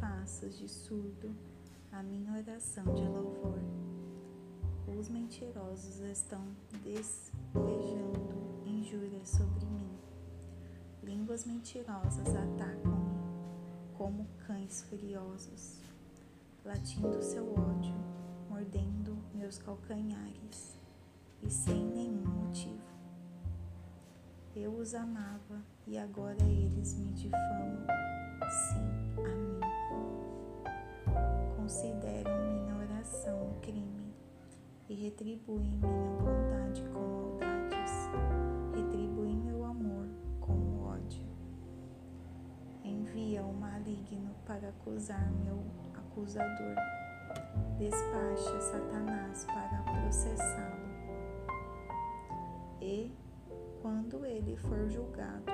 passas de surdo a minha oração de louvor. Os mentirosos estão despejando injúrias sobre mim. Línguas mentirosas atacam-me como cães furiosos, latindo seu ódio, mordendo meus calcanhares e sem nenhum motivo. Eu os amava e agora eles me difamam. Sim, a mim. Consideram minha oração um crime e retribuem minha bondade com maldades. Retribuem meu amor com ódio. Envia o maligno para acusar meu acusador. Despacha Satanás para processá-lo. E quando ele for julgado,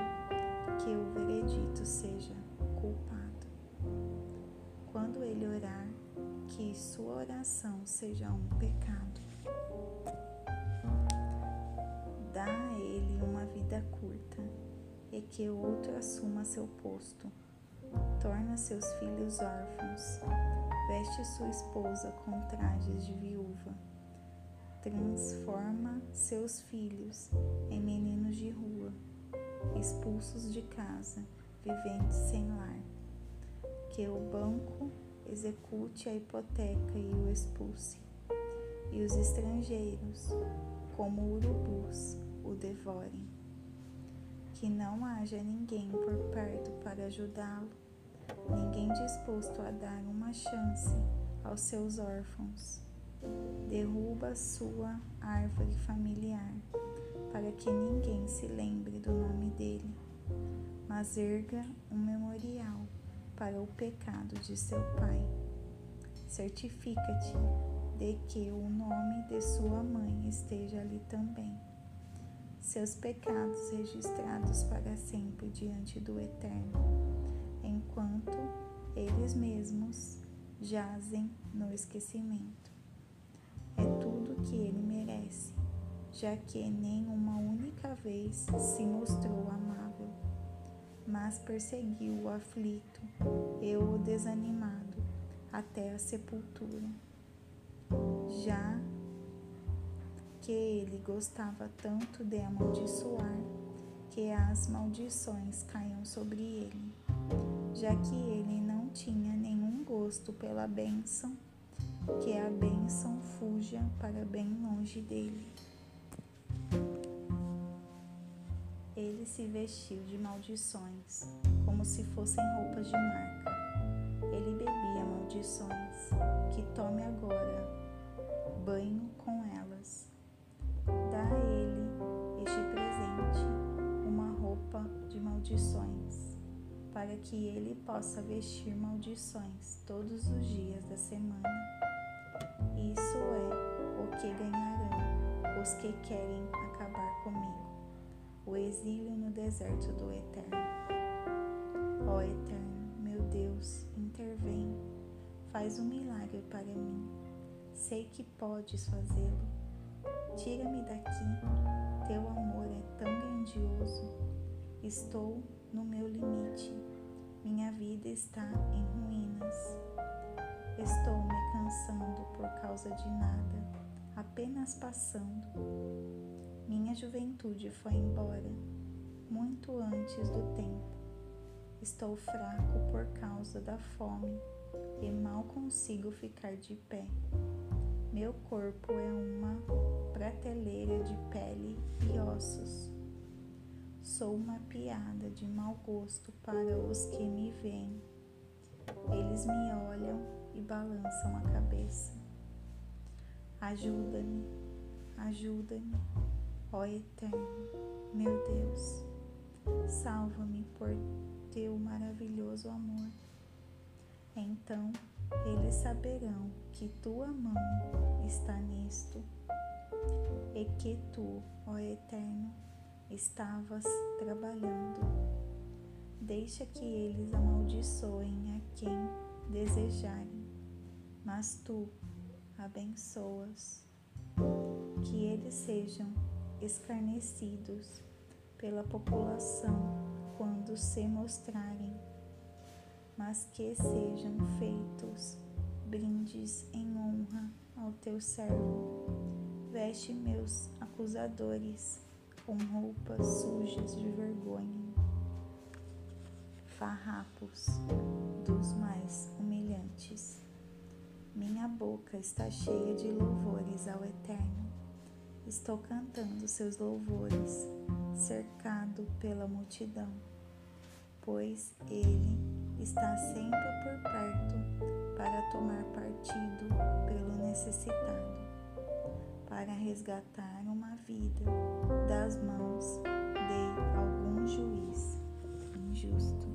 que o veredito seja culpado. Quando ele orar, que sua oração seja um pecado. Dá a ele uma vida curta e que outro assuma seu posto. Torna seus filhos órfãos. Veste sua esposa com trajes de viúva transforma seus filhos em meninos de rua, expulsos de casa, viventes sem lar. Que o banco execute a hipoteca e o expulse, e os estrangeiros, como urubus, o devorem. Que não haja ninguém por perto para ajudá-lo, ninguém disposto a dar uma chance aos seus órfãos. Derruba sua árvore familiar, para que ninguém se lembre do nome dele, mas erga um memorial para o pecado de seu pai. Certifica-te de que o nome de sua mãe esteja ali também. Seus pecados registrados para sempre diante do Eterno, enquanto eles mesmos jazem no esquecimento é tudo que ele merece, já que nem uma única vez se mostrou amável, perseguiu o aflito e o desanimado até a sepultura. Já que ele gostava tanto de amaldiçoar, que as maldições caiam sobre ele, já que ele não tinha nenhum gosto pela bênção que a bênção fuja para bem longe dele. Ele se vestiu de maldições, como se fossem roupas de marca. Ele bebia maldições, que tome agora banho com elas. Dá a ele este presente, uma roupa de maldições, para que ele possa vestir maldições todos os dias da semana isso é o que ganharão os que querem acabar comigo. O exílio no deserto do Eterno. Ó Eterno, meu Deus, intervém. Faz um milagre para mim. Sei que podes fazê-lo. Tira-me daqui. Teu amor é tão grandioso. Estou no meu limite. Minha vida está em ruínas. Estou me cansando por causa de nada, apenas passando. Minha juventude foi embora, muito antes do tempo. Estou fraco por causa da fome e mal consigo ficar de pé. Meu corpo é uma prateleira de pele e ossos. Sou uma piada de mau gosto para os que me veem. Eles me olham e balançam a cabeça. Ajuda-me, ajuda-me, ó Eterno, meu Deus, salva-me por teu maravilhoso amor. Então eles saberão que tua mão está nisto e que tu, ó Eterno, estavas trabalhando. Deixa que eles amaldiçoem a quem desejarem mas tu abençoas, que eles sejam escarnecidos pela população quando se mostrarem. mas que sejam feitos brindes em honra ao teu servo. Veste meus acusadores com roupas sujas de vergonha, farrapos dos mais humilhantes. Minha boca está cheia de louvores ao Eterno. Estou cantando seus louvores, cercado pela multidão, pois Ele está sempre por perto para tomar partido pelo necessitado, para resgatar uma vida das mãos de algum juiz injusto.